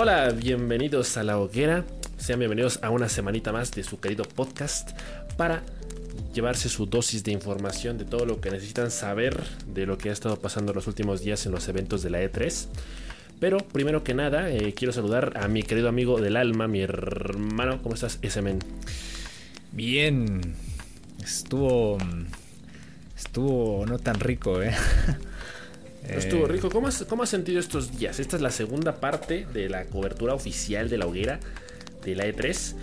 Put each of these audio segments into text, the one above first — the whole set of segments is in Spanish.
Hola, bienvenidos a La Hoguera. Sean bienvenidos a una semanita más de su querido podcast para llevarse su dosis de información de todo lo que necesitan saber de lo que ha estado pasando los últimos días en los eventos de la E3. Pero primero que nada, eh, quiero saludar a mi querido amigo del alma, mi hermano. ¿Cómo estás, S-Men? Bien. Estuvo. Estuvo no tan rico, ¿eh? Estuvo eh, rico. ¿Cómo has, ¿Cómo has sentido estos días? Esta es la segunda parte de la cobertura oficial de la hoguera de la E3.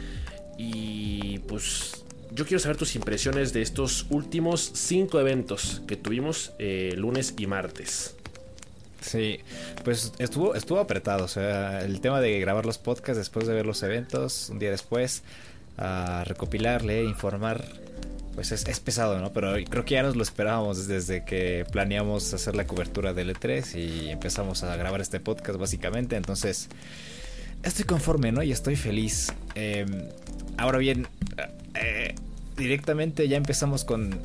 Y pues yo quiero saber tus impresiones de estos últimos cinco eventos que tuvimos eh, lunes y martes. Sí, pues estuvo, estuvo apretado. O sea, el tema de grabar los podcasts después de ver los eventos, un día después, a recopilar, leer, informar pues es, pesado, ¿no? Pero creo que ya nos lo esperábamos desde que planeamos hacer la cobertura del E3 y empezamos a grabar este podcast básicamente. Entonces, estoy conforme, ¿no? Y estoy feliz. Em, ahora bien, eh, directamente ya empezamos con,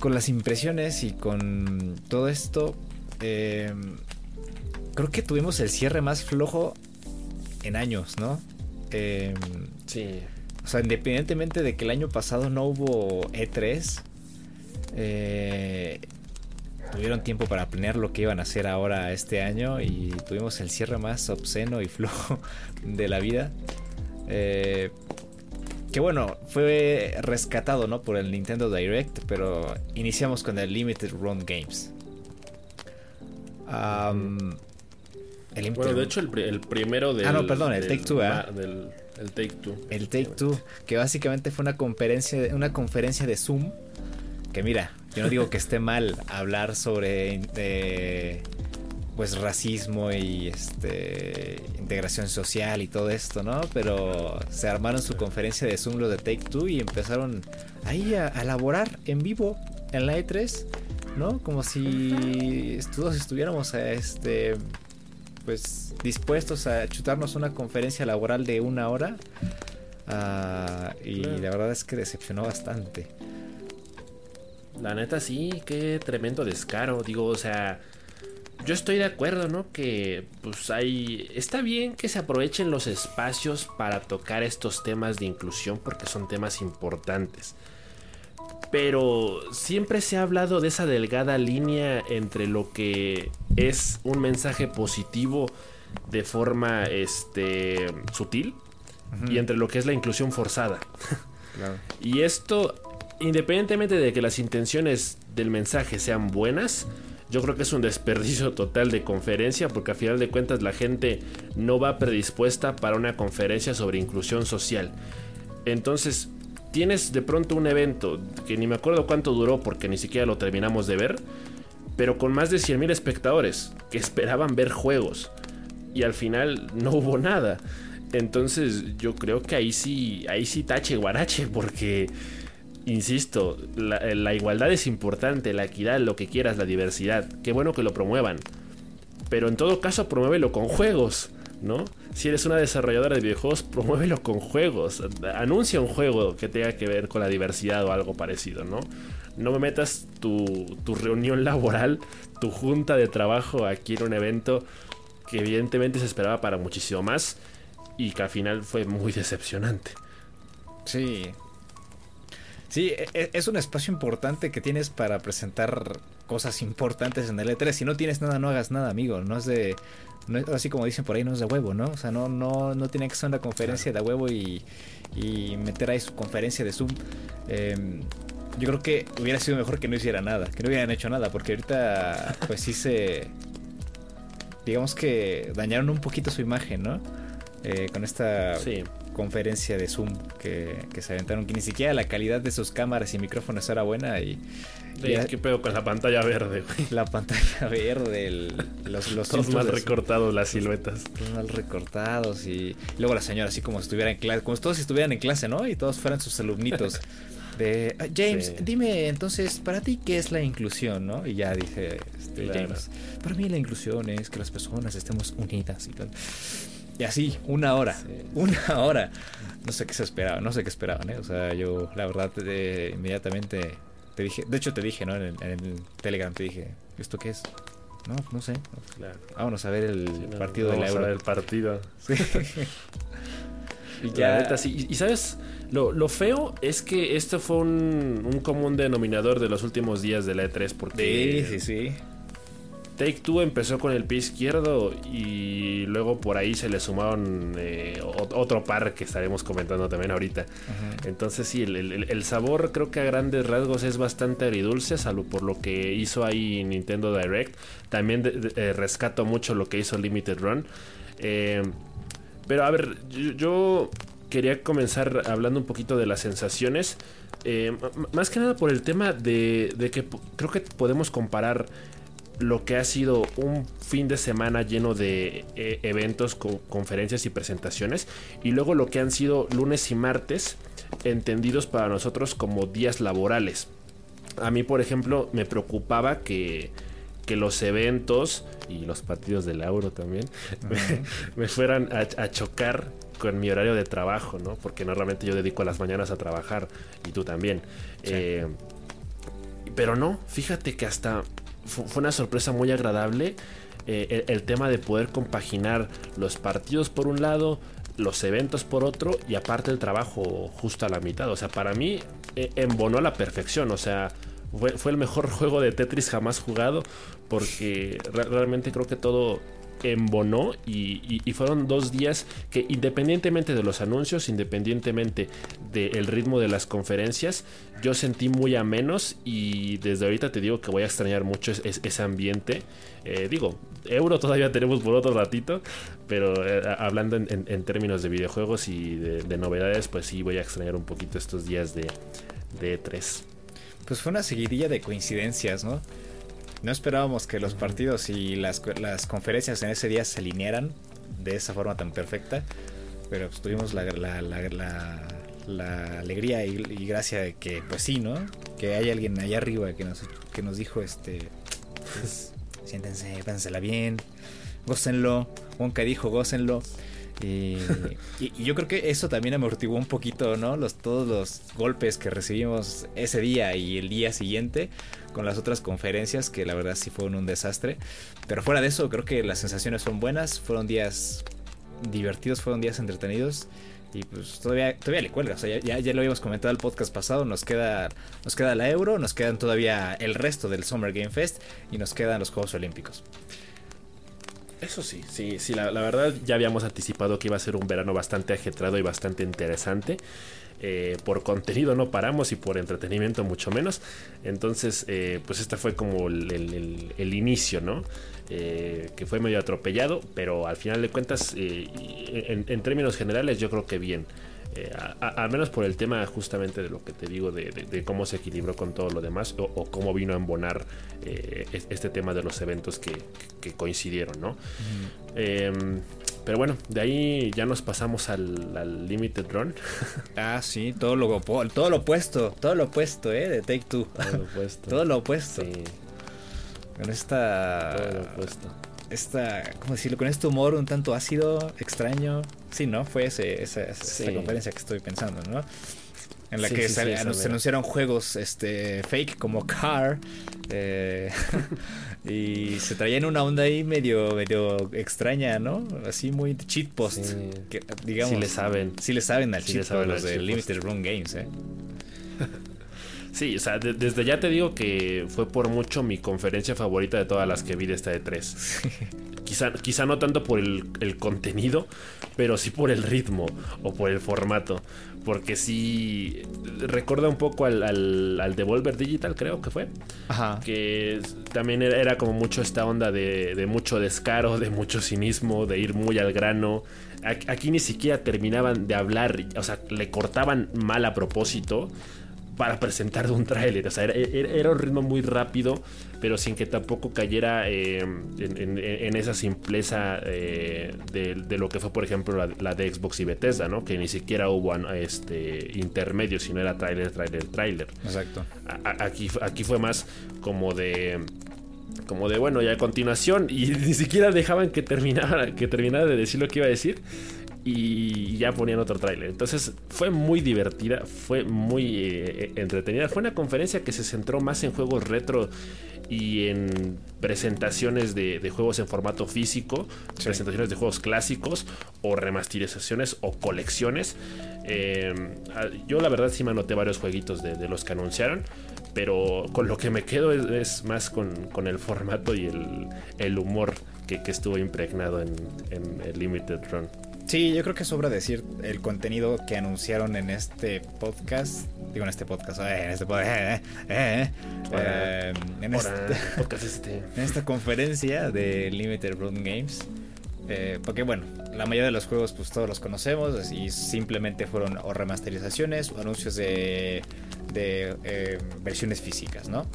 con las impresiones y con todo esto. Em, creo que tuvimos el cierre más flojo en años, ¿no? Em, sí. O sea, independientemente de que el año pasado no hubo E3, eh, tuvieron tiempo para planear lo que iban a hacer ahora este año y tuvimos el cierre más obsceno y flojo de la vida. Eh, que bueno, fue rescatado ¿no? por el Nintendo Direct, pero iniciamos con el Limited Run Games. bueno, de hecho, el, primero del. Ah, no, perdón, el Take Two, ¿eh? El Take Two. El Take Two, que básicamente fue una conferencia, una conferencia de Zoom. Que mira, yo no digo que esté mal hablar sobre eh, pues racismo y este integración social y todo esto, ¿no? Pero se armaron su conferencia de Zoom lo de Take Two y empezaron ahí a, a elaborar en vivo en la E3, ¿no? Como si todos estuviéramos este pues dispuestos a chutarnos una conferencia laboral de una hora. Ah, y la verdad es que decepcionó bastante. La neta sí, qué tremendo descaro. Digo, o sea, yo estoy de acuerdo, ¿no? Que pues hay... Está bien que se aprovechen los espacios para tocar estos temas de inclusión porque son temas importantes. Pero siempre se ha hablado de esa delgada línea entre lo que es un mensaje positivo de forma este, sutil y entre lo que es la inclusión forzada. y esto, independientemente de que las intenciones del mensaje sean buenas, yo creo que es un desperdicio total de conferencia porque a final de cuentas la gente no va predispuesta para una conferencia sobre inclusión social. Entonces, tienes de pronto un evento que ni me acuerdo cuánto duró porque ni siquiera lo terminamos de ver, pero con más de 100.000 espectadores que esperaban ver juegos y al final no hubo nada. Entonces yo creo que ahí sí, ahí sí tache guarache porque, insisto, la, la igualdad es importante, la equidad, lo que quieras, la diversidad. Qué bueno que lo promuevan. Pero en todo caso promuévelo con juegos. ¿no? Si eres una desarrolladora de videojuegos, promuévelo con juegos. Anuncia un juego que tenga que ver con la diversidad o algo parecido, ¿no? No me metas tu, tu reunión laboral, tu junta de trabajo aquí en un evento que evidentemente se esperaba para muchísimo más y que al final fue muy decepcionante. Sí. Sí, e, e, es un espacio importante que tienes para presentar cosas importantes en el E3. Si no tienes nada, no hagas nada, amigo. No es de, así como dicen por ahí, no es de huevo, ¿no? O sea, no, no, no tiene que ser una conferencia de huevo y, y, meter ahí su conferencia de Zoom. Em, yo creo que hubiera sido mejor que no hiciera nada, que no hubieran hecho nada, porque ahorita pues sí se... Digamos que dañaron un poquito su imagen, ¿no? Eh, con esta conferencia de Zoom que, que, se aventaron, que ni siquiera la calidad de sus cámaras y micrófonos era buena y... ¿Qué pedo con la pantalla verde, güey? La pantalla verde, los, los Todos mal recortados las siluetas. Todos mal recortados y... luego la señora así como si estuviera en clase, como si todos estuvieran en clase, ¿no? Y todos fueran sus alumnitos. De, ah, James, dime entonces, para ti, ¿qué es la inclusión, no? Y ya dice este, James, para mí la inclusión es que las personas estemos unidas y tal. Y así, una hora. Una hora. No sé qué se esperaba, no sé qué esperaban, ¿eh? O sea, yo, la verdad, inmediatamente te dije. De hecho, te dije, ¿no? En el, Telegram te dije, ¿esto qué es? No, no sé. Vámonos a ver el partido de la Euro. A ver el partido. y ya. Y, sabes, lo, feo es que esto fue un, común denominador de los últimos días de la E3. Porque sí, sí, sí. Take Two empezó con el pie izquierdo y luego por ahí se le sumaron eh, otro par que estaremos comentando también ahorita. Entonces sí, el, sabor creo que a grandes rasgos es bastante agridulce, salvo por lo que hizo ahí Nintendo Direct. También eh, rescato mucho lo que hizo Limited Run. Eh, pero a ver, yo, quería comenzar hablando un poquito de las sensaciones. más que nada por el tema de, de que creo que podemos comparar lo que ha sido un fin de semana lleno de eh, eventos, conferencias y presentaciones, y luego lo que han sido lunes y martes, entendidos para nosotros como días laborales. A mí, por ejemplo, me preocupaba que, que los eventos y los partidos del Euro también me, fueran a, chocar con mi horario de trabajo, ¿no? Porque normalmente yo dedico a las mañanas a trabajar y tú también. Eh, pero no, fíjate que hasta fue una sorpresa muy agradable. Eh, el, tema de poder compaginar los partidos por un lado, los eventos por otro y aparte el trabajo justo a la mitad. O sea, para mí eh, embonó a la perfección. O sea, fue, el mejor juego de Tetris jamás jugado porque realmente creo que todo embonó y, y, fueron dos días que independientemente de los anuncios, independientemente del ritmo de las conferencias, yo sentí muy a menos y desde ahorita te digo que voy a extrañar mucho ese ambiente. Eh, digo, euro todavía tenemos por otro ratito, pero eh, hablando en, términos de videojuegos y de, novedades, pues sí voy a extrañar un poquito estos días de, de 3 Pues fue una seguidilla de coincidencias, ¿no? No esperábamos que los partidos y las, las conferencias en ese día se alinearan de esa forma tan perfecta, pero pues tuvimos la, la, la, alegría y, gracia de que, pues sí, ¿no? Que hay alguien allá arriba que nos, que nos dijo, este, pues, siéntense, pénsela bien, gócenlo. Wonka dijo, gócenlo. Y, y, yo creo que eso también amortiguó un poquito, ¿no? Los, todos los golpes que recibimos ese día y el día siguiente con las otras conferencias, que la verdad sí fueron un desastre. Pero fuera de eso, creo que las sensaciones son buenas, fueron días divertidos, fueron días entretenidos. Y pues todavía, todavía le cuelga. O sea, ya, ya, lo habíamos comentado el podcast pasado. Nos queda, nos queda la Euro, nos quedan todavía el resto del Summer Game Fest y nos quedan los Juegos Olímpicos. Eso sí, sí, sí, la, verdad ya habíamos anticipado que iba a ser un verano bastante ajetrado y bastante interesante. Eh, por contenido no paramos y por entretenimiento mucho menos. Entonces, eh, pues este fue como el, inicio, ¿no? Eh, que fue medio atropellado, pero al final de cuentas, en, términos generales, yo creo que bien. Al menos por el tema justamente de lo que te digo, de, cómo se equilibró con todo lo demás, o, cómo vino a embonar este tema de los eventos que, coincidieron, ¿no? Pero bueno, de ahí ya nos pasamos al, Limited Run. ah, sí, todo lo, todo lo opuesto, todo lo opuesto, ¿eh? De Take Two. Todo lo opuesto. todo lo opuesto. Sí. Con esta... Todo lo opuesto. Esta, ¿cómo decirlo? Con este humor un tanto ácido, extraño. Sí, ¿no? Fue ese, esa, esa conferencia que estoy pensando, ¿no? en la que se, anunciaron juegos este fake como Car eh, y se traían una onda ahí medio medio extraña, ¿no? Así muy cheat post, que, digamos. Si le saben. Si le saben al cheat post los de Limited Run Games, ¿eh? Sí, o sea, desde ya te digo que fue por mucho mi conferencia favorita de todas las que vi de esta de 3. quizá, quizá no tanto por el, el, contenido, pero sí por el ritmo o por el formato. Porque sí recuerda un poco al, al, Devolver Digital, creo que fue. Ajá. Que también era, como mucho esta onda de, de, mucho descaro, de mucho cinismo, de ir muy al grano. Aquí ni siquiera terminaban de hablar, o sea, le cortaban mal a propósito para presentar un tráiler. O sea, era, un ritmo muy rápido, pero sin que tampoco cayera eh, en, esa simpleza eh, de, lo que fue, por ejemplo, la, de Xbox y Bethesda, ¿no? Que ni siquiera hubo este intermedio, sino era tráiler, tráiler, tráiler. Exacto. aquí, aquí fue más como de como de bueno, ya a continuación y ni siquiera dejaban que terminara que terminara de decir lo que iba a decir y ya ponían otro tráiler. Entonces fue muy divertida, fue muy eh, entretenida. Fue una conferencia que se centró más en juegos retro y en presentaciones de, juegos en formato físico, presentaciones de juegos clásicos o remasterizaciones o colecciones. Eh, yo la verdad sí me anoté varios jueguitos de, los que anunciaron, pero con lo que me quedo es, más con, el formato y el, humor que, estuvo impregnado en, en el Limited Run. Sí, yo creo que sobra decir el contenido que anunciaron en este podcast. Digo, en este podcast, eh, en este podcast, eh, eh, en, este, en esta conferencia de Limited Run Games. porque bueno, la mayoría de los juegos pues todos los conocemos y simplemente fueron o remasterizaciones o anuncios de, de versiones físicas, ¿no?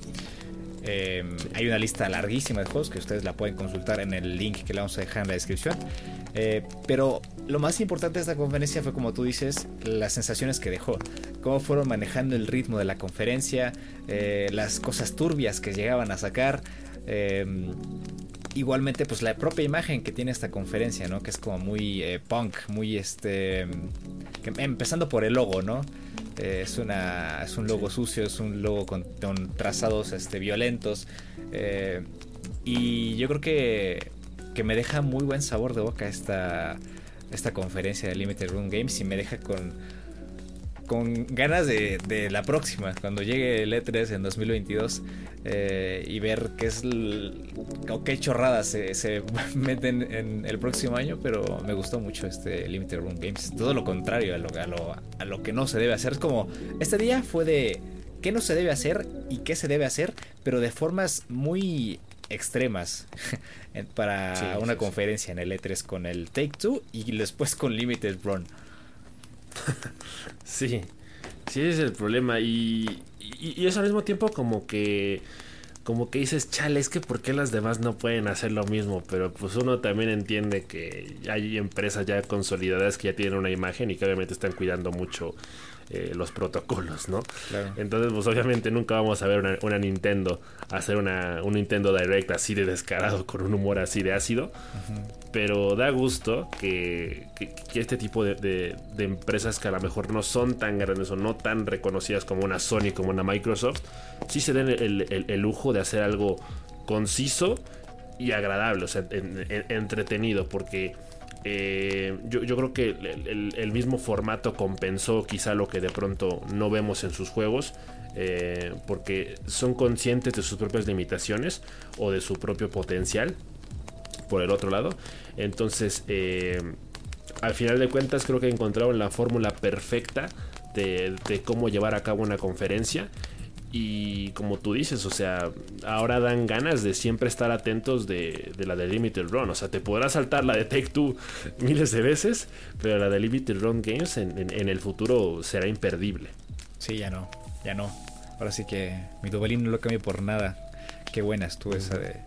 Hay una lista larguísima de juegos que ustedes la pueden consultar en el link que le vamos a dejar en la descripción. pero lo más importante de esta conferencia fue, como tú dices, las sensaciones que dejó. Cómo fueron manejando el ritmo de la conferencia, eh, las cosas turbias que llegaban a sacar. Em, igualmente, pues la propia imagen que tiene esta conferencia, ¿no? Que es como muy eh, punk, muy este. empezando por el logo, ¿no? Eh, es, una, es un logo sucio, es un logo con, trazados este, violentos. y yo creo que, que me deja muy buen sabor de boca esta esta conferencia de Limited Run Games y me deja con, con ganas de, la próxima, cuando llegue el E3 en 2022 eh, y ver qué es o qué chorradas se, meten en el próximo año, pero me gustó mucho este Limited Run Games. Todo lo contrario a lo, a lo, a lo que no se debe hacer. Es como, este día fue de qué no se debe hacer y qué se debe hacer, pero de formas muy extremas para una conferencia en el E3 con el Take Two y después con Limited Run. Sí, sí es el problema. Y, y, es al mismo tiempo como que como que dices, chale, es que por qué las demás no pueden hacer lo mismo, pero pues uno también entiende que hay empresas ya consolidadas que ya tienen una imagen y que obviamente están cuidando mucho eh, los protocolos, ¿no? Entonces, pues obviamente nunca vamos a ver una, Nintendo hacer una, un Nintendo Direct así de descarado, con un humor así de ácido. Pero da gusto que, este tipo de, empresas que a lo mejor no son tan grandes o no tan reconocidas como una Sony, como una Microsoft, sí se den el, lujo de hacer algo conciso y agradable, o sea, entretenido, porque eh, yo, creo que el, mismo formato compensó quizá lo que de pronto no vemos en sus juegos. Eh, porque son conscientes de sus propias limitaciones o de su propio potencial. Por el otro lado. Entonces, eh, al final de cuentas, creo que encontraron la fórmula perfecta de, de cómo llevar a cabo una conferencia y como tú dices, o sea, ahora dan ganas de siempre estar atentos de, la de Limited Run. O sea, te podrás saltar la de Take Two miles de veces, pero la de Limited Run Games en, el futuro será imperdible. Sí, ya no, ya no. Ahora sí que mi Dubalín no lo cambio por nada. Qué buena estuvo esa de,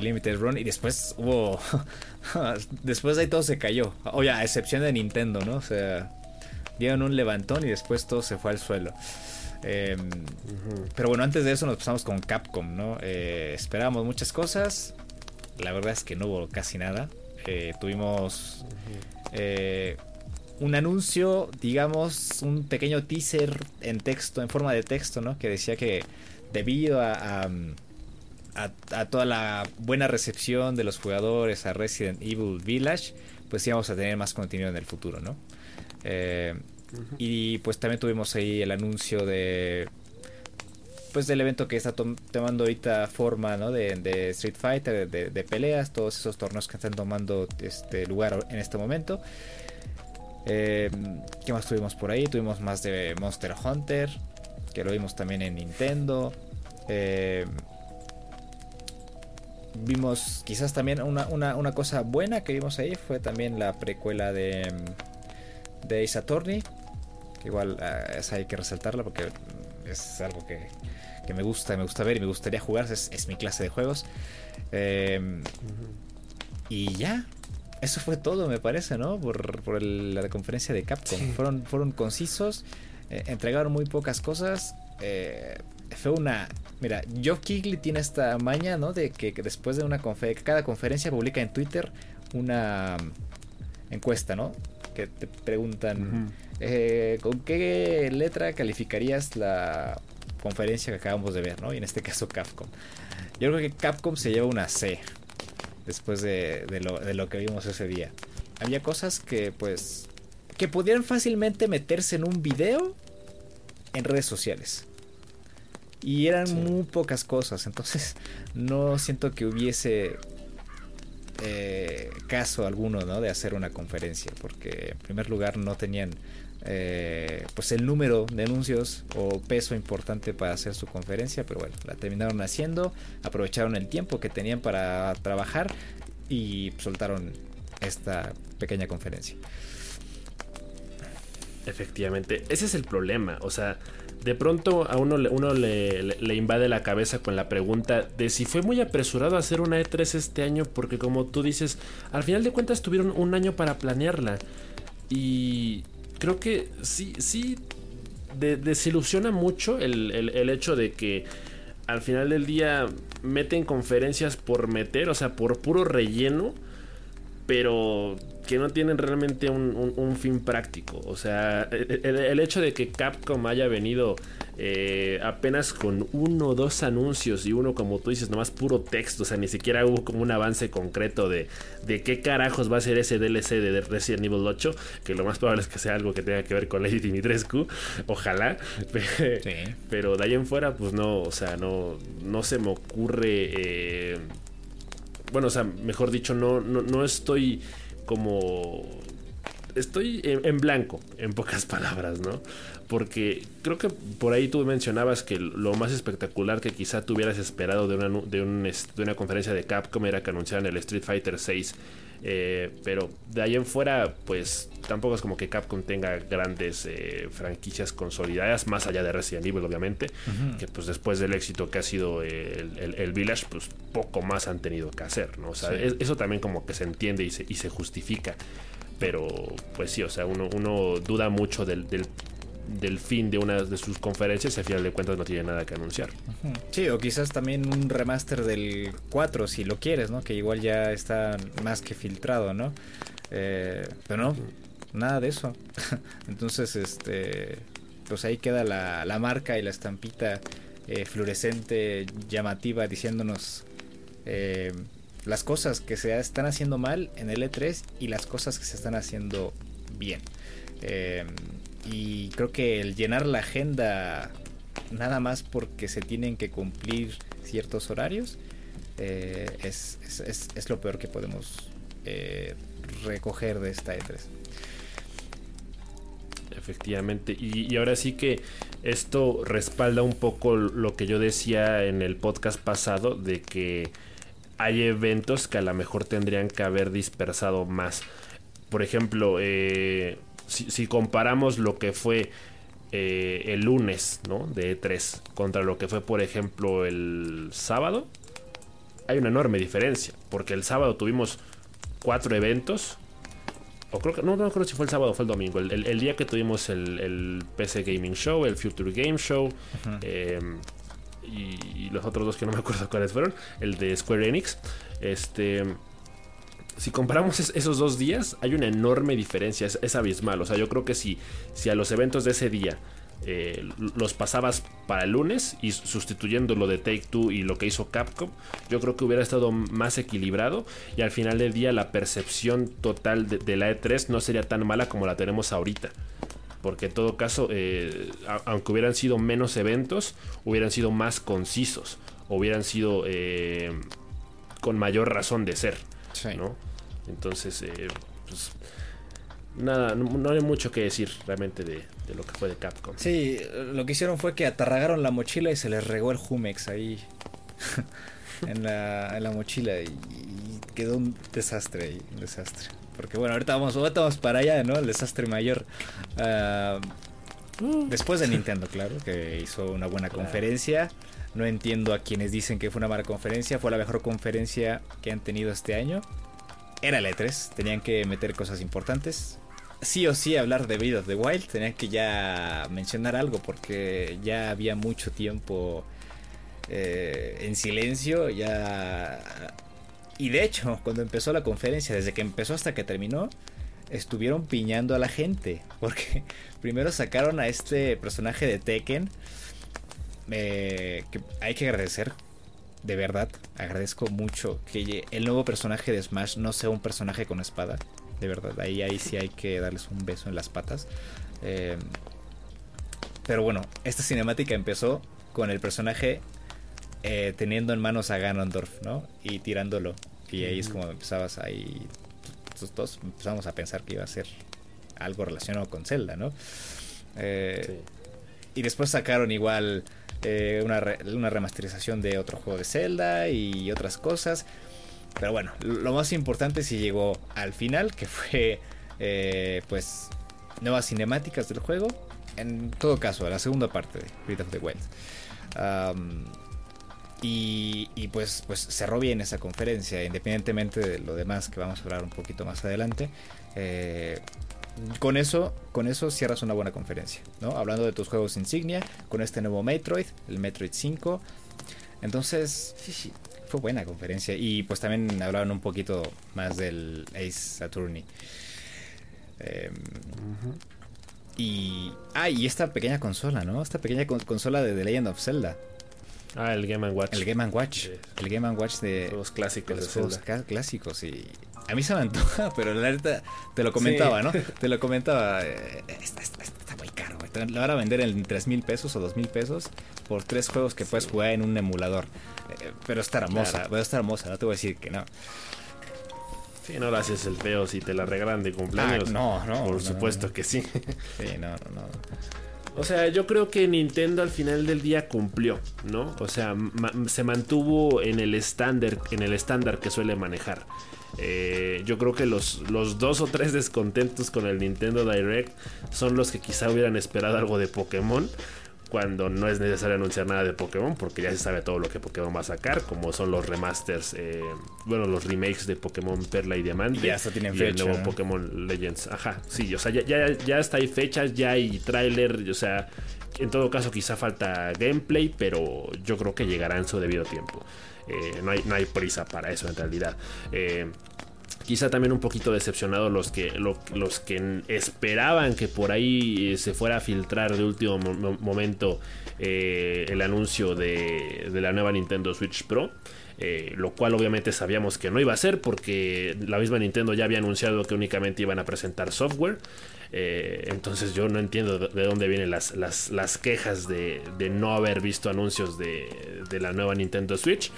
Limited Run. Y después hubo. después de ahí todo se cayó. Oye, a excepción de Nintendo, ¿no? O sea, dieron un levantón y después todo se fue al suelo. Em, pero bueno, antes de eso nos pasamos con Capcom, ¿no? Eh, esperábamos muchas cosas. La verdad es que no hubo casi nada. Eh, tuvimos eh, un anuncio, digamos, un pequeño teaser en texto, en forma de texto, ¿no? Que decía que debido a, a, toda la buena recepción de los jugadores a Resident Evil Village, pues íbamos a tener más contenido en el futuro, ¿no? Y pues también tuvimos ahí el anuncio de pues del evento que está tomando ahorita forma ¿no? de, Street Fighter, de, peleas, todos esos torneos que están tomando este lugar en este momento. Eh, ¿Qué más tuvimos por ahí? Tuvimos más de Monster Hunter, que lo vimos también en Nintendo. Eh, vimos quizás también una, una, cosa buena que vimos ahí, fue también la precuela de, de Ace Attorney, igual uh, esa hay que resaltarla porque es algo que, me gusta, me gusta ver y me gustaría jugar, es, mi clase de juegos. Em, y ya, eso fue todo, me parece, ¿no? Por, la conferencia de Capcom. Fueron, fueron concisos, eh, entregaron muy pocas cosas. Eh, fue una. Mira, Joe Kigley tiene esta maña, ¿no? De que, después de una conferencia, cada conferencia publica en Twitter una encuesta, ¿no? Que te preguntan. Eh, ¿Con qué letra calificarías la, conferencia que acabamos de ver, ¿no? Y en este caso Capcom. Yo creo que Capcom se lleva una C después de, lo, de lo que vimos ese día. Había cosas que pues que pudieran fácilmente meterse en un video en redes sociales. Y eran muy pocas cosas, entonces no siento que hubiese eh, caso alguno ¿no? de hacer una conferencia, porque en primer lugar no tenían eh, pues el número de anuncios o peso importante para hacer su conferencia, pero bueno, la terminaron haciendo, aprovecharon el tiempo que tenían para trabajar y soltaron esta pequeña conferencia. Efectivamente, ese es el problema, o sea, de pronto a uno, uno le, invade la cabeza con la pregunta de si fue muy apresurado hacer una E3 este año, porque como tú dices, al final de cuentas tuvieron un año para planearla. Y creo que sí, sí, desilusiona mucho el, el hecho de que al final del día meten conferencias por meter, o sea, por puro relleno pero que no tienen realmente un, fin práctico. O sea, el, hecho de que Capcom haya venido eh, apenas con uno o dos anuncios y uno, como tú dices, nomás puro texto, o sea, ni siquiera hubo como un avance concreto de, de qué carajos va a ser ese DLC de Resident Evil 8, que lo más probable es que sea algo que tenga que ver con Lady Dimitrescu, ojalá. Pero de ahí en fuera, pues no, o sea, no, no se me ocurre... Eh, bueno, o sea, mejor dicho, no, no, estoy como... Estoy en, blanco, en pocas palabras, ¿no? Porque creo que por ahí tú mencionabas que lo más espectacular que quizá tú hubieras esperado de una, de, de una conferencia de Capcom era que anunciaran el Street Fighter 6 eh, pero de ahí en fuera, pues tampoco es como que Capcom tenga grandes eh, franquicias consolidadas, más allá de Resident Evil, obviamente. Que pues después del éxito que ha sido el, Village, pues poco más han tenido que hacer, ¿no? O sea, eso también como que se entiende y se, y se justifica. Pero pues sí, o sea, uno, uno duda mucho del, del del fin de una de sus conferencias y al final de cuentas no tiene nada que anunciar. Sí, o quizás también un remaster del 4 si lo quieres, ¿no? Que igual ya está más que filtrado, ¿no? Eh, pero no, nada de eso. Entonces, este, pues ahí queda la, marca y la estampita eh, fluorescente, llamativa, diciéndonos eh, las cosas que se están haciendo mal en el E3 y las cosas que se están haciendo bien. Eh, y creo que el llenar la agenda nada más porque se tienen que cumplir ciertos horarios eh, es, lo peor que podemos eh, recoger de esta E3. Efectivamente, y, ahora sí que esto respalda un poco lo que yo decía en el podcast pasado de que hay eventos que a lo mejor tendrían que haber dispersado más. Por ejemplo, eh, si, comparamos lo que fue eh, el lunes, ¿no? De E3 contra lo que fue, por ejemplo, el sábado, hay una enorme diferencia. Porque el sábado tuvimos cuatro eventos. O creo que, no, no creo si fue el sábado o fue el domingo. El, día que tuvimos el, PC Gaming Show, el Future Game Show. Em, y, y, los otros dos que no me acuerdo cuáles fueron. El de Square Enix. Este si comparamos esos dos días, hay una enorme diferencia, es, abismal. O sea, yo creo que si, si a los eventos de ese día eh, los pasabas para el lunes y sustituyendo lo de Take Two y lo que hizo Capcom, yo creo que hubiera estado más equilibrado y al final del día la percepción total de, la E3 no sería tan mala como la tenemos ahorita. Porque en todo caso, eh, aunque hubieran sido menos eventos, hubieran sido más concisos, hubieran sido eh, con mayor razón de ser. ¿no? Entonces, eh, pues nada, no, hay mucho que decir realmente de, lo que fue de Capcom. Sí, lo que hicieron fue que atarragaron la mochila y se les regó el Jumex ahí en, la, mochila y, quedó un desastre ahí, un desastre. Porque bueno, ahorita vamos, vamos para allá, ¿no? El desastre mayor. Ah, después de Nintendo, claro, que hizo una buena conferencia. No entiendo a quienes dicen que fue una mala conferencia. Fue la mejor conferencia que han tenido este año era el E3, tenían que meter cosas importantes. Sí o sí hablar de Breath of the Wild, tenían que ya mencionar algo porque ya había mucho tiempo eh, en silencio, ya... Y de hecho, cuando empezó la conferencia, desde que empezó hasta que terminó, estuvieron piñando a la gente. Porque primero sacaron a este personaje de Tekken eh, que hay que agradecer, de verdad, agradezco mucho que el nuevo personaje de Smash no sea un personaje con espada. De verdad, ahí, ahí sí hay que darles un beso en las patas. Eh, pero bueno, esta cinemática empezó con el personaje eh, teniendo en manos a Ganondorf, ¿no? Y tirándolo. Y ahí es como empezabas ahí. Todos empezamos a pensar que iba a ser algo relacionado con Zelda, ¿no? Eh, y después sacaron igual eh, una, una, remasterización de otro juego de Zelda y otras cosas. Pero bueno, lo más importante sí llegó al final, que fue pues nuevas cinemáticas del juego. En todo caso, la segunda parte de Breath of the Wild. Y, pues, pues cerró bien esa conferencia, independientemente de lo demás que vamos a hablar un poquito más adelante. Eh, con eso, con eso cierras una buena conferencia, ¿no? Hablando de tus juegos insignia, con este nuevo Metroid, el Metroid 5. Entonces, sí, sí, fue buena conferencia. Y pues también hablaron un poquito más del Ace Attorney. Em, y. Ah, y esta pequeña consola, ¿no? Esta pequeña consola de The Legend of Zelda. Ah, el Game Watch. El Game Watch. El Game Watch de los clásicos. De los clásicos. Y a mí se me antoja, pero la verdad te lo comentaba, ¿no? Te lo comentaba. Eh, está, muy caro. Lo van a vender en 3 mil pesos o 2 mil pesos por tres juegos que puedes jugar en un emulador. Eh, pero está hermosa. Va a estar hermosa, no te voy a decir que no. Sí, no lo haces el feo si te la regalan de cumpleaños. Ah, no, no. Por supuesto que sí. Sí, no, no, no. O sea, yo creo que Nintendo al final del día cumplió, ¿no? O sea, se mantuvo en el estándar, en el estándar que suele manejar. Eh, yo creo que los, los dos o tres descontentos con el Nintendo Direct son los que quizá hubieran esperado algo de Pokémon cuando no es necesario anunciar nada de Pokémon porque ya se sabe todo lo que Pokémon va a sacar, como son los remasters, eh, bueno, los remakes de Pokémon Perla y Diamante. Ya hasta tienen y fecha. el nuevo Pokémon Legends. Ajá, sí, o sea, ya, ya, ya está hay fechas, ya hay tráiler, o sea, en todo caso quizá falta gameplay, pero yo creo que llegará en su debido tiempo. Eh, no, hay, no hay prisa para eso en realidad. Eh, quizá también un poquito decepcionado los que, los que esperaban que por ahí eh, se fuera a filtrar de último momento el anuncio de, la nueva Nintendo Switch Pro. Lo cual obviamente sabíamos que no iba a ser porque la misma Nintendo ya había anunciado que únicamente iban a presentar software. Entonces yo no entiendo de dónde vienen las, las, quejas de, no haber visto anuncios de, de la nueva Nintendo Switch.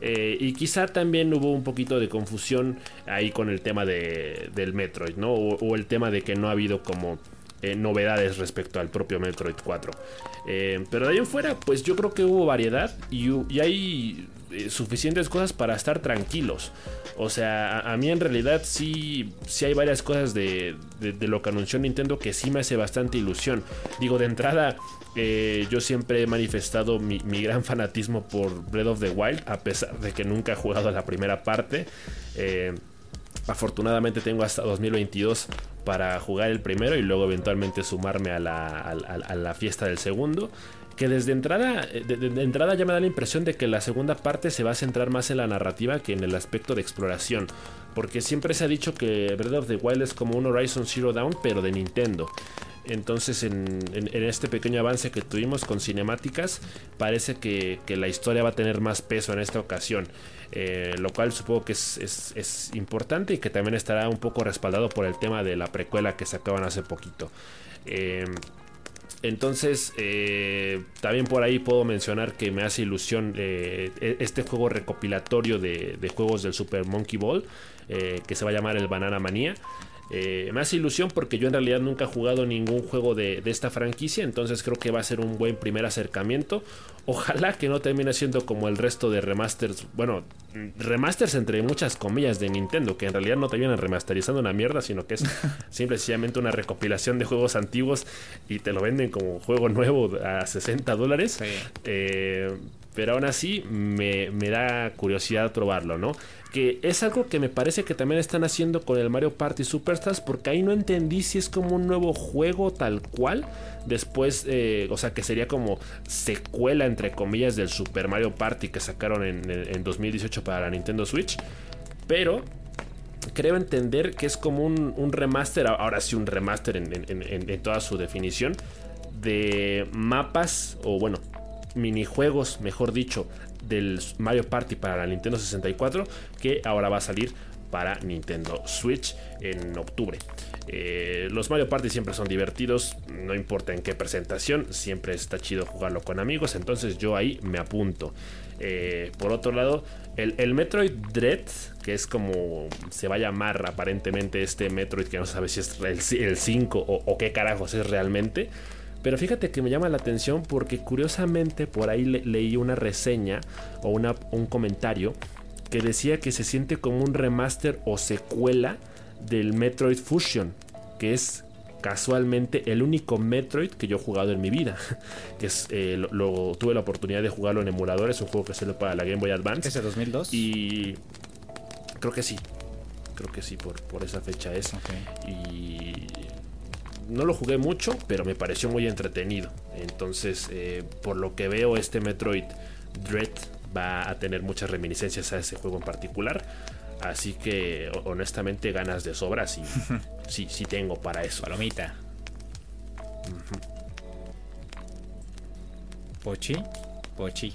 Eh, y quizá también hubo un poquito de confusión ahí con el tema de, del Metroid, ¿no? O, el tema de que no ha habido como eh, novedades respecto al propio Metroid 4. Eh, pero de ahí en fuera, pues yo creo que hubo variedad y, hay suficientes cosas para estar tranquilos. O sea, a, mí en realidad sí, sí hay varias cosas de, de, lo que anunció Nintendo que sí me hace bastante ilusión. Digo, de entrada, yo siempre he manifestado mi, gran fanatismo por Breath of the Wild, a pesar de que nunca he jugado a la primera parte. Eh, afortunadamente tengo hasta 2022 para jugar el primero y luego eventualmente sumarme a la, fiesta del segundo. Que desde entrada, eh, de, entrada ya me da la impresión de que la segunda parte se va a centrar más en la narrativa que en el aspecto de exploración. Porque siempre se ha dicho que Breath of the Wild es como un Horizon Zero Dawn, pero de Nintendo. Entonces en, este pequeño avance que tuvimos con cinemáticas parece que, la historia va a tener más peso en esta ocasión. Eh, lo cual supongo que es, importante y que también estará un poco respaldado por el tema de la precuela que sacaban hace poquito. Eh, entonces, eh, también por ahí puedo mencionar que me hace ilusión e-, este juego recopilatorio de, de, juegos del Super Monkey Ball, que se va a llamar el Banana Manía. Eh, me hace ilusión porque yo en realidad nunca he jugado ningún juego de, esta franquicia, entonces creo que va a ser un buen primer acercamiento. Ojalá que no termine siendo como el resto de remasters, bueno, remasters entre muchas comillas de Nintendo, que en realidad no terminan remasterizando una mierda, sino que es simplemente una recopilación de juegos antiguos y te lo venden como juego nuevo a 60 dólares. Eh, pero aún así me, me da curiosidad probarlo, ¿no? Que es algo que me parece que también están haciendo con el Mario Party Superstars, porque ahí no entendí si es como un nuevo juego tal cual. Después, eh, o sea, que sería como secuela, entre comillas, del Super Mario Party que sacaron en, 2018 para la Nintendo Switch. Pero creo entender que es como un, remaster, ahora sí un remaster en, en, toda su definición, de mapas, o bueno, minijuegos, mejor dicho, del Mario Party para la Nintendo 64, que ahora va a salir para Nintendo Switch en octubre. Eh, los Mario Party siempre son divertidos, no importa en qué presentación, siempre está chido jugarlo con amigos, entonces yo ahí me apunto. Eh, por otro lado, el, Metroid Dread, que es como se va a llamar aparentemente este Metroid, que no sabe si es el, 5 o, qué carajos es realmente. Pero fíjate que me llama la atención porque curiosamente por ahí leí una reseña o una, un comentario que decía que se siente como un remaster o secuela del Metroid Fusion, que es casualmente el único Metroid que yo he jugado en mi vida. Que es, eh, lo, tuve la oportunidad de jugarlo en emulador. Es un juego que salió para la Game Boy Advance. ¿Ese 2002? Y creo que sí. Creo que sí, por, por esa fecha es. Y no lo jugué mucho, pero me pareció muy entretenido. Entonces, eh, por lo que veo, este Metroid Dread va a tener muchas reminiscencias a ese juego en particular. Así que honestamente ganas de sobra sí, sí, sí tengo para eso. Palomita. Pochi. Pochi.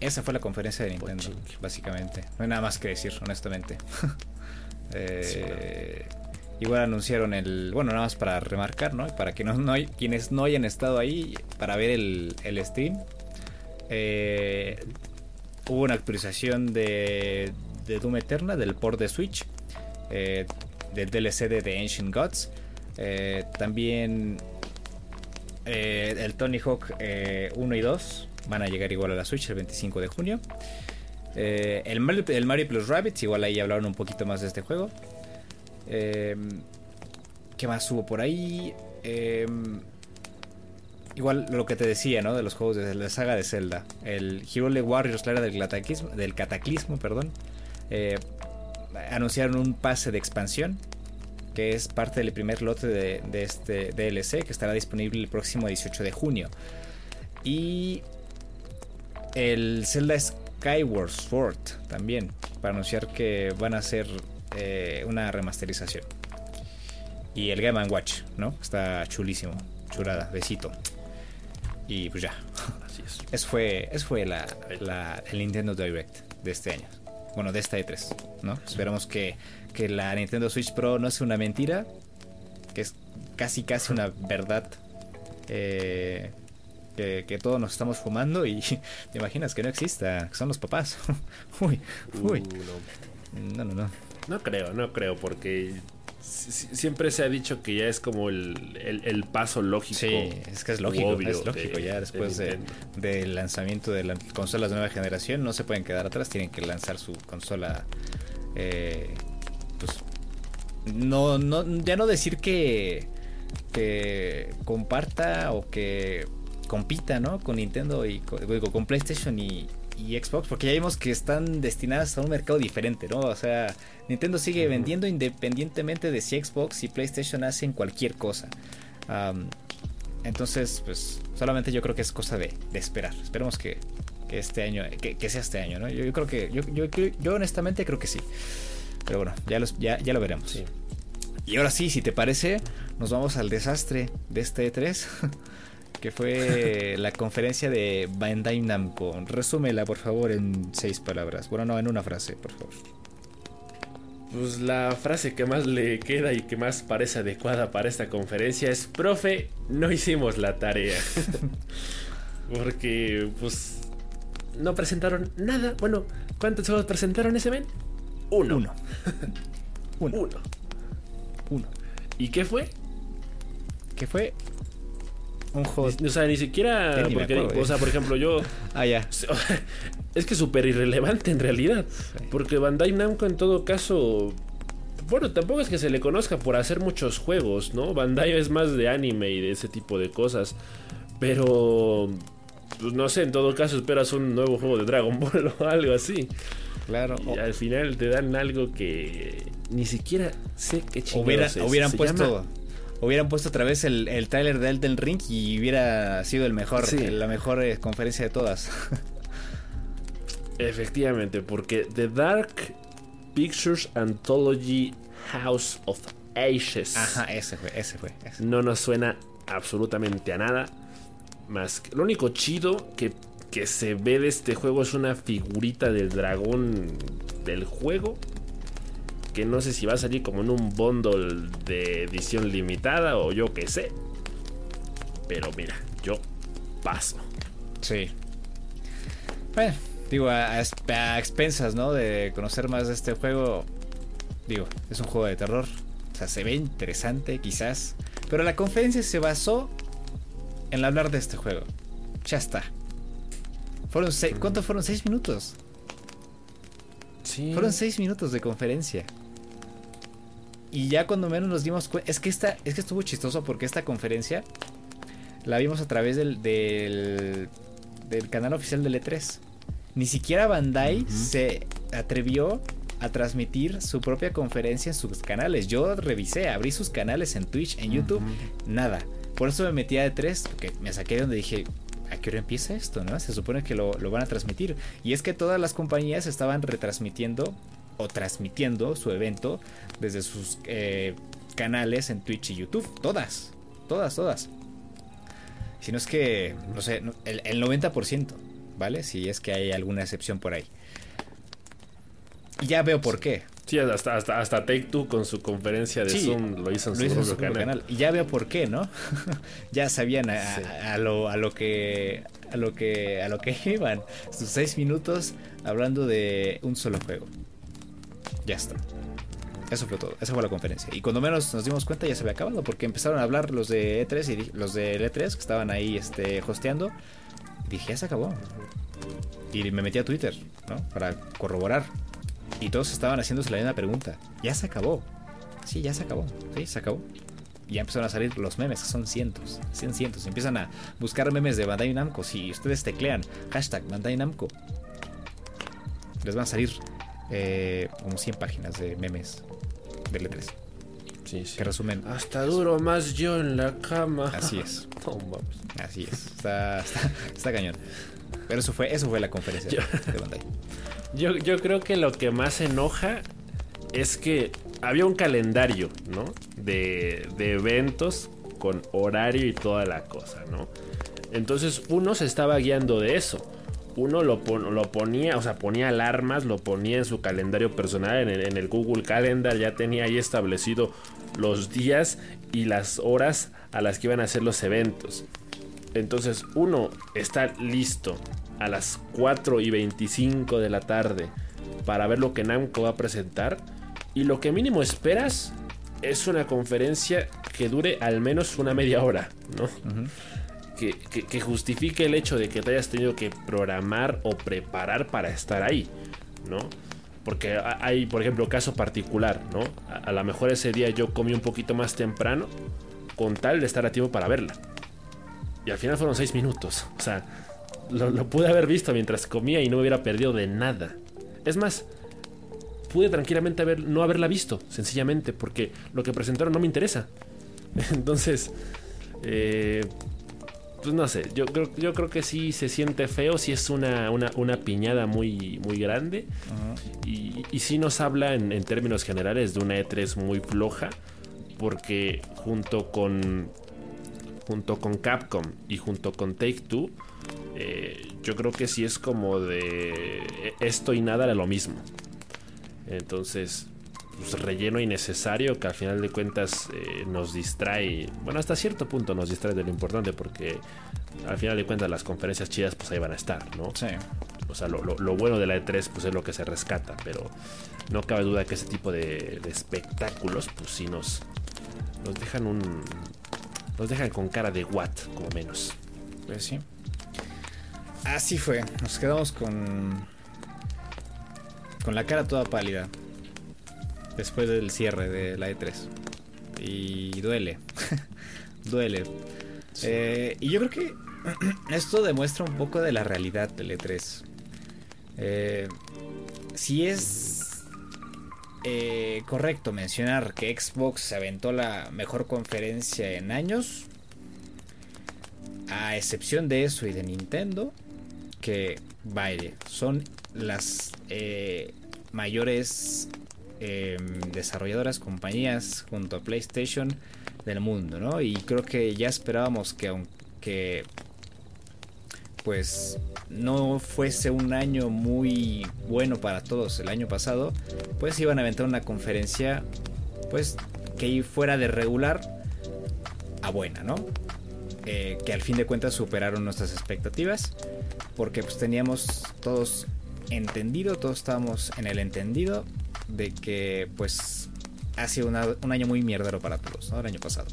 Esa fue la conferencia de Nintendo, básicamente. No hay nada más que decir, honestamente. Eh, igual anunciaron el. Bueno, nada más para remarcar, ¿no? Para que no, hay, quienes no hayan estado ahí para ver el, el stream. Eh, hubo una actualización de de Doom Eterna, del port de Switch, eh, del DLC de The Ancient Gods. Eh, también el Tony Hawk 1 y 2 van a llegar igual a la Switch el 25 de junio. el, el, Mario, Plus Rabbits, igual ahí hablaron un poquito más de este juego. ¿Qué más hubo por ahí? igual lo que te decía, ¿no? De los juegos de la saga de Zelda. El Hero Warriors, la era del cataclismo, del cataclismo perdón. Eh, anunciaron un pase de expansión que es parte del primer lote de, este DLC que estará disponible el próximo 18 de junio. Y el Zelda Skyward Sword también, para anunciar que van a hacer eh, una remasterización. Y el Game Watch, ¿no? Está chulísimo, chulada, besito. Y pues ya. Así es. Eso fue, eso fue la, el Nintendo Direct de este año bueno, de esta E3, ¿no? Esperamos que, que la Nintendo Switch Pro no sea una mentira, que es casi casi una verdad eh, que, todos nos estamos fumando y te imaginas que no exista, que son los papás. uy, uy. Uh, no. no, no, no. No creo, no creo, porque siempre se ha dicho que ya es como el, paso lógico. Sí, es que es lógico, es lógico ya después del lanzamiento de las consolas de nueva generación no se pueden quedar atrás, tienen que lanzar su consola eh, pues no, no, ya no decir que, que comparta o que compita, ¿no? Con Nintendo y con PlayStation y, y Xbox, porque ya vimos que están destinadas a un mercado diferente, ¿no? O sea, Nintendo sigue vendiendo independientemente de si Xbox y PlayStation hacen cualquier cosa. entonces, pues solamente yo creo que es cosa de, esperar. Esperemos que, este año, que, sea este año, ¿no? Yo, creo que, yo, yo, honestamente creo que sí. Pero bueno, ya, los, ya, ya lo veremos. Y ahora sí, si te parece, nos vamos al desastre de este E3. que fue la conferencia de Bandai Namco. Resúmela, por favor, en seis palabras. Bueno, no, en una frase, por favor. Pues la frase que más le queda y que más parece adecuada para esta conferencia es, profe, no hicimos la tarea. Porque, pues, no presentaron nada. Bueno, ¿cuántos juegos presentaron ese men? Uno. Uno. Uno. Uno. ¿Y qué fue? ¿Qué fue? Un juego. O sea, ni siquiera. o sea, por ejemplo, yo. ah, ya. Es que súper irrelevante en realidad. Porque Bandai Namco, en todo caso. Bueno, tampoco es que se le conozca por hacer muchos juegos, ¿no? Bandai es más de anime y de ese tipo de cosas. Pero. Pues no sé, en todo caso esperas un nuevo juego de Dragon Ball o algo así. Claro. Y al final te dan algo que ni siquiera sé qué chingados Hubieran puesto hubieran puesto otra vez el, el trailer de Elden Ring y hubiera sido el mejor, la mejor eh, conferencia de todas. Efectivamente, porque The Dark Pictures Anthology House of Ashes. Ajá, ese fue, ese fue. No nos suena absolutamente a nada. Más que, lo único chido que, que se ve de este juego es una figurita del dragón del juego. Que no sé si va a salir como en un bundle de edición limitada o yo qué sé. Pero mira, yo paso. Sí. Bueno, digo, a, a, expensas, ¿no? De conocer más de este juego. Digo, es un juego de terror. O sea, se ve interesante, quizás. Pero la conferencia se basó en hablar de este juego. Ya está. Fueron seis, ¿Cuánto fueron? ¿Seis minutos? Sí. Fueron seis minutos de conferencia. Y ya cuando menos nos dimos cuenta. Es que esta, es que estuvo chistoso porque esta conferencia la vimos a través del, del, canal oficial de E3. Ni siquiera Bandai se atrevió a transmitir su propia conferencia en sus canales. Yo revisé, abrí sus canales en Twitch, en YouTube, nada. Por eso me metí a E3, porque me saqué de donde dije, ¿a qué hora empieza esto? ¿no? Se supone que lo, van a transmitir. Y es que todas las compañías estaban retransmitiendo o transmitiendo su evento desde sus eh, canales en Twitch y YouTube. Todas, todas, todas. Si no es que, no sé, el, 90%, ¿vale? Si es que hay alguna excepción por ahí. Y ya veo por qué. Sí, hasta, hasta, hasta Take Two con su conferencia de Zoom lo hizo en su, canal. Y ya veo por qué, ¿no? ya sabían a, lo, a lo que a lo que a lo que iban. Sus seis minutos hablando de un solo juego. Ya está. Eso fue todo, esa fue la conferencia. Y cuando menos nos dimos cuenta ya se había acabado porque empezaron a hablar los de E3 y los de E3 que estaban ahí este, hosteando. Dije, ya se acabó. Y me metí a Twitter, ¿no? Para corroborar. Y todos estaban haciéndose la misma pregunta. Ya se acabó. Sí, ya se acabó. Sí, se acabó. Y ya empezaron a salir los memes, que son cientos, cien cientos. Empiezan a buscar memes de Bandai Namco. Si ustedes teclean hashtag Bandai Namco, les van a salir eh, como 100 páginas de memes de E3. Sí, sí. Que resumen. Hasta duro más yo en la cama. Así es. Así es. Está, está, cañón. Pero eso fue, eso fue la conferencia yo, de Bandai. Yo, yo creo que lo que más enoja es que había un calendario, ¿no? De, de eventos con horario y toda la cosa, ¿no? Entonces uno se estaba guiando de eso uno lo, lo, ponía, o sea, ponía alarmas, lo ponía en su calendario personal, en el, Google Calendar, ya tenía ahí establecido los días y las horas a las que iban a hacer los eventos. Entonces uno está listo a las 4 y 25 de la tarde para ver lo que Namco va a presentar y lo que mínimo esperas es una conferencia que dure al menos una media hora, ¿no? Que, justifique el hecho de que te hayas tenido que programar o preparar para estar ahí, ¿no? Porque hay, por ejemplo, caso particular, ¿no? A, lo mejor ese día yo comí un poquito más temprano con tal de estar a tiempo para verla. Y al final fueron seis minutos. O sea, lo, pude haber visto mientras comía y no me hubiera perdido de nada. Es más, pude tranquilamente no haberla visto, sencillamente, porque lo que presentaron no me interesa. Entonces, eh, pues no sé, yo creo, yo creo que sí se siente feo, si es una, una, piñada muy, muy grande. y, y, sí nos habla en, términos generales de una E3 muy floja, porque junto con, junto con Capcom y junto con Take Two, eh, yo creo que sí es como de esto y nada era lo mismo. Entonces, pues, relleno innecesario que al final de cuentas eh, nos distrae. Bueno, hasta cierto punto nos distrae de lo importante porque al final de cuentas las conferencias chidas pues ahí van a estar, ¿no? Sí. O sea, lo, bueno de la E3 pues es lo que se rescata, pero no cabe duda que ese tipo de, espectáculos pues sí nos, nos dejan un... Nos dejan con cara de what, como menos. Pues sí. Así fue. Nos quedamos con... Con la cara toda pálida después del cierre de la E3. Y duele, duele. Eh, y yo creo que esto demuestra un poco de la realidad del E3. Eh, si es eh, correcto mencionar que Xbox se aventó la mejor conferencia en años, a excepción de eso y de Nintendo, que vaya, son las mayores Em, desarrolladoras, compañías junto a PlayStation del mundo, ¿no? Y creo que ya esperábamos que aunque pues no fuese un año muy bueno para todos el año pasado, pues iban a aventar una conferencia pues que fuera de regular a buena, ¿no? Eh, que al fin de cuentas superaron nuestras expectativas porque pues teníamos todos entendido, todos estábamos en el entendido de que pues ha sido un año muy mierdero para todos, ¿no? El año pasado.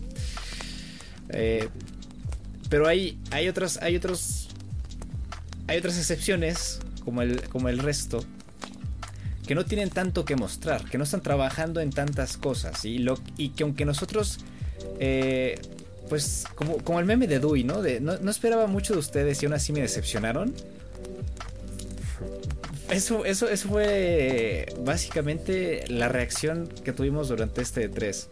Eh, pero hay, hay otras, hay otros, hay otras excepciones como el, como el resto que no tienen tanto que mostrar, que no están trabajando en tantas cosas y, lo, y que aunque nosotros, eh, pues como, como el meme de Dewey, ¿no? De, ¿no? no esperaba mucho de ustedes y aún así me decepcionaron. Eso, eso, eso fue básicamente la reacción que tuvimos durante este 3.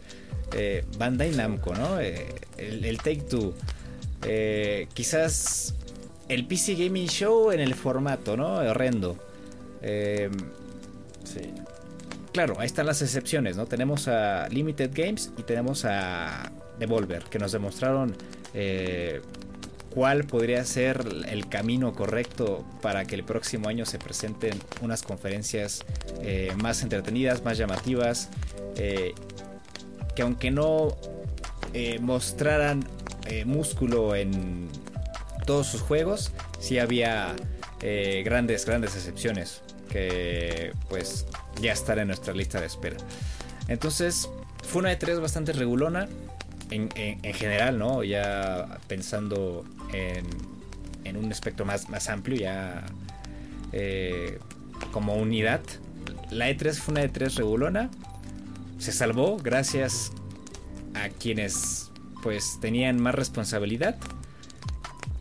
Eh, Bandai Namco, ¿no? Eh, el, Take Two. Eh, quizás el PC Gaming Show en el formato, ¿no? Horrendo. Eh, sí. Claro, ahí están las excepciones, ¿no? Tenemos a Limited Games y tenemos a Devolver, que nos demostraron cuál podría ser el camino correcto para que el próximo año se presenten unas conferencias eh, más entretenidas, más llamativas, eh, que aunque no eh, mostraran músculo en todos sus juegos, sí había grandes, grandes excepciones que pues ya están en nuestra lista de espera. Entonces, fue una de tres bastante regulona en, general, ¿no? Ya pensando en, un espectro más, más amplio, ya eh, como unidad. La E3 fue una E3 regulona. Se salvó gracias a quienes pues tenían más responsabilidad.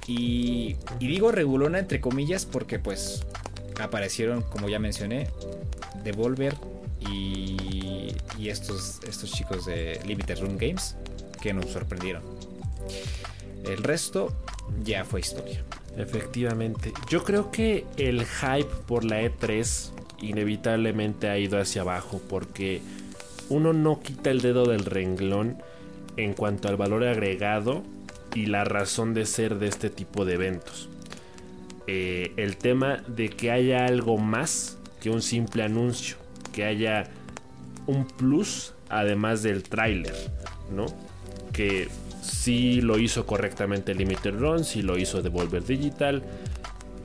Y, digo regulona entre comillas porque pues aparecieron, como ya mencioné, Devolver y, y estos, estos chicos de Limited Room Games que nos sorprendieron. El resto ya fue historia. Efectivamente. Yo creo que el hype por la E3 inevitablemente ha ido hacia abajo porque uno no quita el dedo del renglón en cuanto al valor agregado y la razón de ser de este tipo de eventos. Eh, el tema de que haya algo más que un simple anuncio, que haya un plus además del tráiler, ¿no? que sí lo hizo correctamente Limited Run, sí lo hizo Devolver Digital.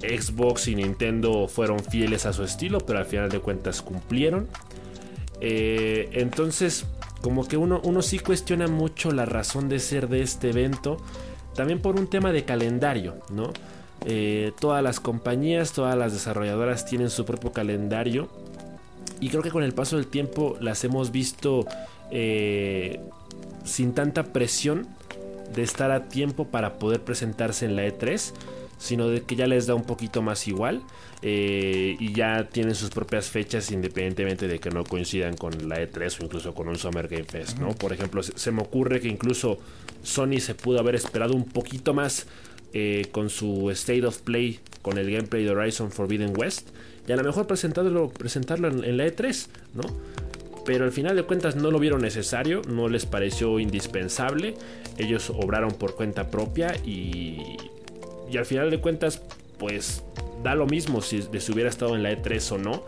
Xbox y Nintendo fueron fieles a su estilo, pero al final de cuentas cumplieron. Eh, entonces, como que uno, uno sí cuestiona mucho la razón de ser de este evento. También por un tema de calendario, ¿no? Eh, todas las compañías, todas las desarrolladoras tienen su propio calendario. Y creo que con el paso del tiempo las hemos visto eh, sin tanta presión de estar a tiempo para poder presentarse en la E3, sino de que ya les da un poquito más igual eh, y ya tienen sus propias fechas independientemente de que no coincidan con la E3 o incluso con un Summer Game Fest, ¿no? Por ejemplo, se, me ocurre que incluso Sony se pudo haber esperado un poquito más eh, con su State of Play, con el gameplay de Horizon Forbidden West y a lo mejor presentarlo, presentarlo en, en la E3, ¿no? Pero al final de cuentas no lo vieron necesario, no les pareció indispensable, ellos obraron por cuenta propia y, y al final de cuentas pues da lo mismo si les hubiera estado en la E3 o no,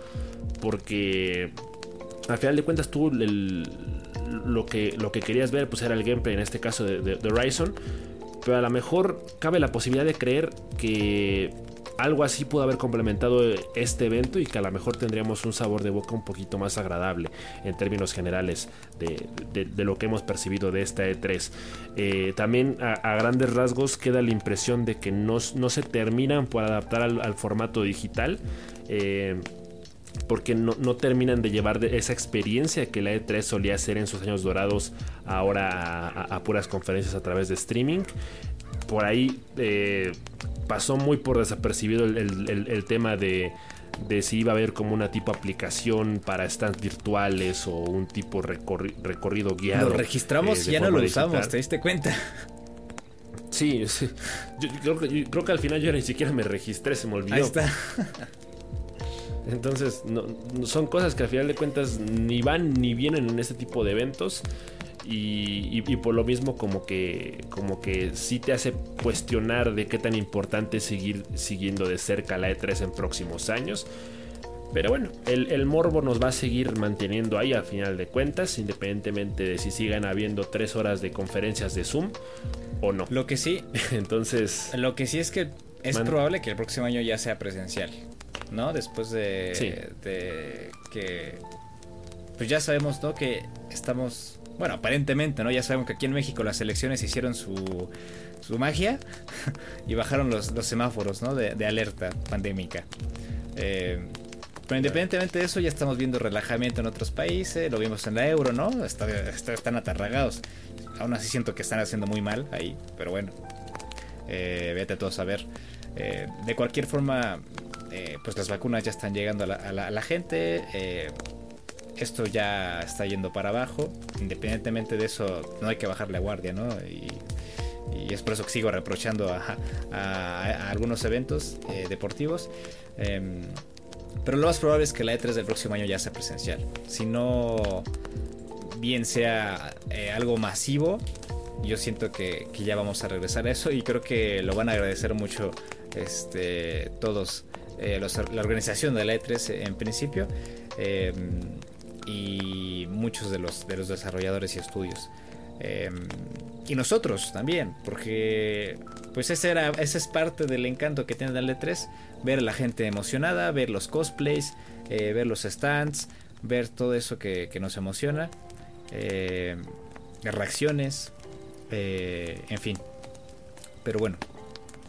porque al final de cuentas tú lo, que, lo que querías ver pues era el gameplay en este caso de, de Horizon, pero a lo mejor cabe la posibilidad de creer que algo así pudo haber complementado este evento y que a lo mejor tendríamos un sabor de boca un poquito más agradable en términos generales de, lo que hemos percibido de esta E3. Eh, también a, grandes rasgos queda la impresión de que no, se terminan por adaptar al, formato digital. Eh, porque no, terminan de llevar esa experiencia que la E3 solía hacer en sus años dorados ahora a, puras conferencias a través de streaming. Por ahí eh, pasó muy por desapercibido el, tema de, si iba a haber como una tipo aplicación para stands virtuales o un tipo recorrido guiado. Lo registramos eh, y ya no lo usamos, ¿te diste cuenta? Sí, sí. Yo, creo, que al final yo ni siquiera me registré, se me olvidó. Ahí está. Entonces, son cosas que al final de cuentas ni van ni vienen en este tipo de eventos. Y, por lo mismo como que como que sí te hace cuestionar de qué tan importante es seguir siguiendo de cerca la E3 en próximos años. Pero bueno, el, morbo nos va a seguir manteniendo ahí a final de cuentas, independientemente de si sigan habiendo tres horas de conferencias de Zoom o no. Lo que sí, entonces... Lo que sí es que es probable que el próximo año ya sea presencial, ¿no? Después de, de que... Pues ya sabemos, ¿no? Que estamos... Bueno, aparentemente, ¿no? Ya sabemos que aquí en México las elecciones hicieron su, su magia y bajaron los, los semáforos, ¿no? De, de alerta pandémica. Eh, pero independientemente de eso, ya estamos viendo relajamiento en otros países, lo vimos en la euro, ¿no? están atarragados. Aún así siento que están haciendo muy mal ahí, pero bueno, eh, vete a todos a ver. Eh, de cualquier forma, eh, pues las vacunas ya están llegando a la, gente. Esto ya está yendo para abajo. Independientemente de eso, no hay que bajar la guardia, ¿no? Y, es por eso que sigo reprochando a, algunos eventos deportivos. Em, pero lo más probable es que la E3 del próximo año ya sea presencial. Si no, bien sea eh, algo masivo, yo siento que, ya vamos a regresar a eso y creo que lo van a agradecer mucho este, todos, eh, la organización de la E3 en principio em, y muchos de los, de los desarrolladores y estudios. Em, y nosotros también, porque pues ese, era, ese es parte del encanto que tiene el E3 ver a la gente emocionada, ver los cosplays, eh, ver los stands, ver todo eso que, nos emociona, eh, reacciones, eh, en fin. Pero bueno,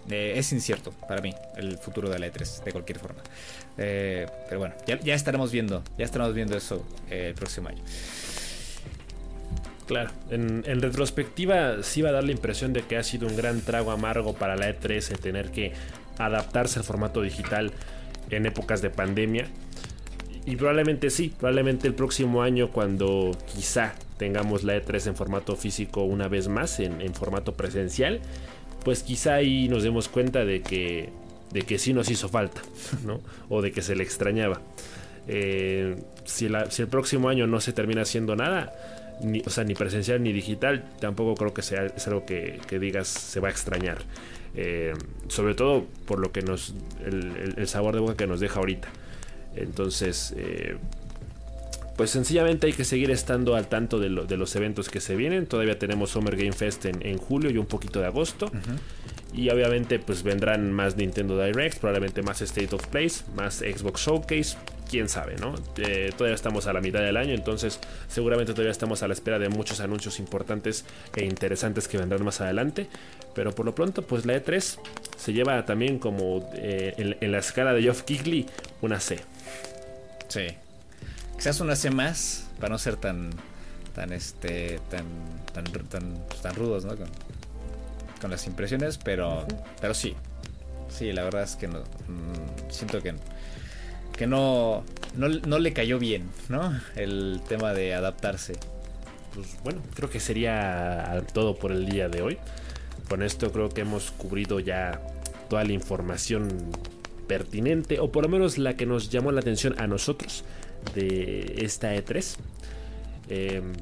es incierto para mí el futuro de la E3, de cualquier forma. Pero bueno, ya, estaremos viendo, ya estaremos viendo eso el próximo año. Claro, en, en, retrospectiva sí va a dar la impresión de que ha sido un gran trago amargo para la E3 el tener que adaptarse al formato digital en épocas de pandemia. Y probablemente sí, probablemente el próximo año cuando quizá tengamos la E3 en formato físico una vez más, en, formato presencial, pues quizá ahí nos demos cuenta de que, de que sí nos hizo falta, ¿no? O de que se le extrañaba. Eh, si, el próximo año no se termina haciendo nada, ni, o sea, ni presencial ni digital, tampoco creo que sea es algo que, que digas se va a extrañar. Eh, sobre todo por lo que nos. El, sabor de boca que nos deja ahorita. Entonces. Eh, pues sencillamente hay que seguir estando al tanto de, los eventos que se vienen. Todavía tenemos Summer Game Fest en, julio y un poquito de agosto. Y obviamente pues vendrán más Nintendo Direct, probablemente más State of Place, más Xbox Showcase, quién sabe, ¿no? Eh, todavía estamos a la mitad del año, entonces seguramente todavía estamos a la espera de muchos anuncios importantes e interesantes que vendrán más adelante. Pero por lo pronto, pues la E3 se lleva también como eh, en, la escala de Geoff Kigley una C. Sí. Quizás una C más, para no ser tan tan este tan tan tan, rudos, ¿no? Con las impresiones, pero pero sí. Sí, la verdad es que no mm, siento que que no, no, le cayó bien, ¿no? El tema de adaptarse. Pues bueno, creo que sería todo por el día de hoy. Con esto creo que hemos cubrido ya toda la información pertinente, o por lo menos la que nos llamó la atención a nosotros de esta E3. Em,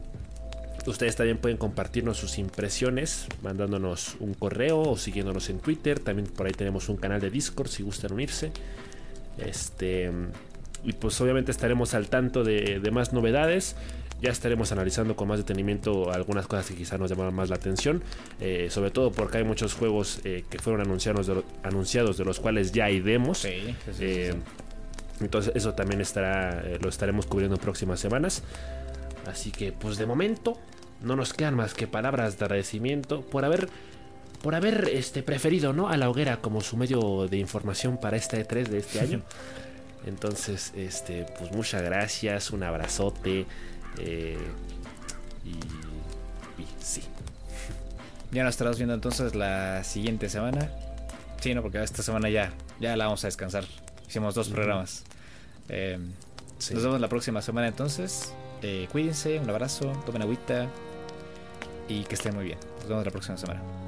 ustedes también pueden compartirnos sus impresiones mandándonos un correo o siguiéndonos en Twitter. También por ahí tenemos un canal de Discord si gustan unirse. Este, y pues obviamente estaremos al tanto de, más novedades. Ya estaremos analizando con más detenimiento algunas cosas que quizás nos llamaron más la atención. Eh, sobre todo porque hay muchos juegos eh, que fueron anunciados de, anunciados de los cuales ya hay demos. Eh, entonces eso también estará, lo estaremos cubriendo en próximas semanas. Así que pues de momento no nos quedan más que palabras de agradecimiento por haber por haber este, preferido ¿no? a la hoguera como su medio de información para este E3 de este año. Entonces, este, pues muchas gracias, un abrazote. Eh, y, sí. Ya nos estaremos viendo entonces la siguiente semana. Sí, no, porque esta semana ya, ya la vamos a descansar. Hicimos dos programas. Eh, nos vemos la próxima semana entonces. Eh, cuídense, un abrazo, tomen agüita y que estén muy bien. Nos vemos la próxima semana.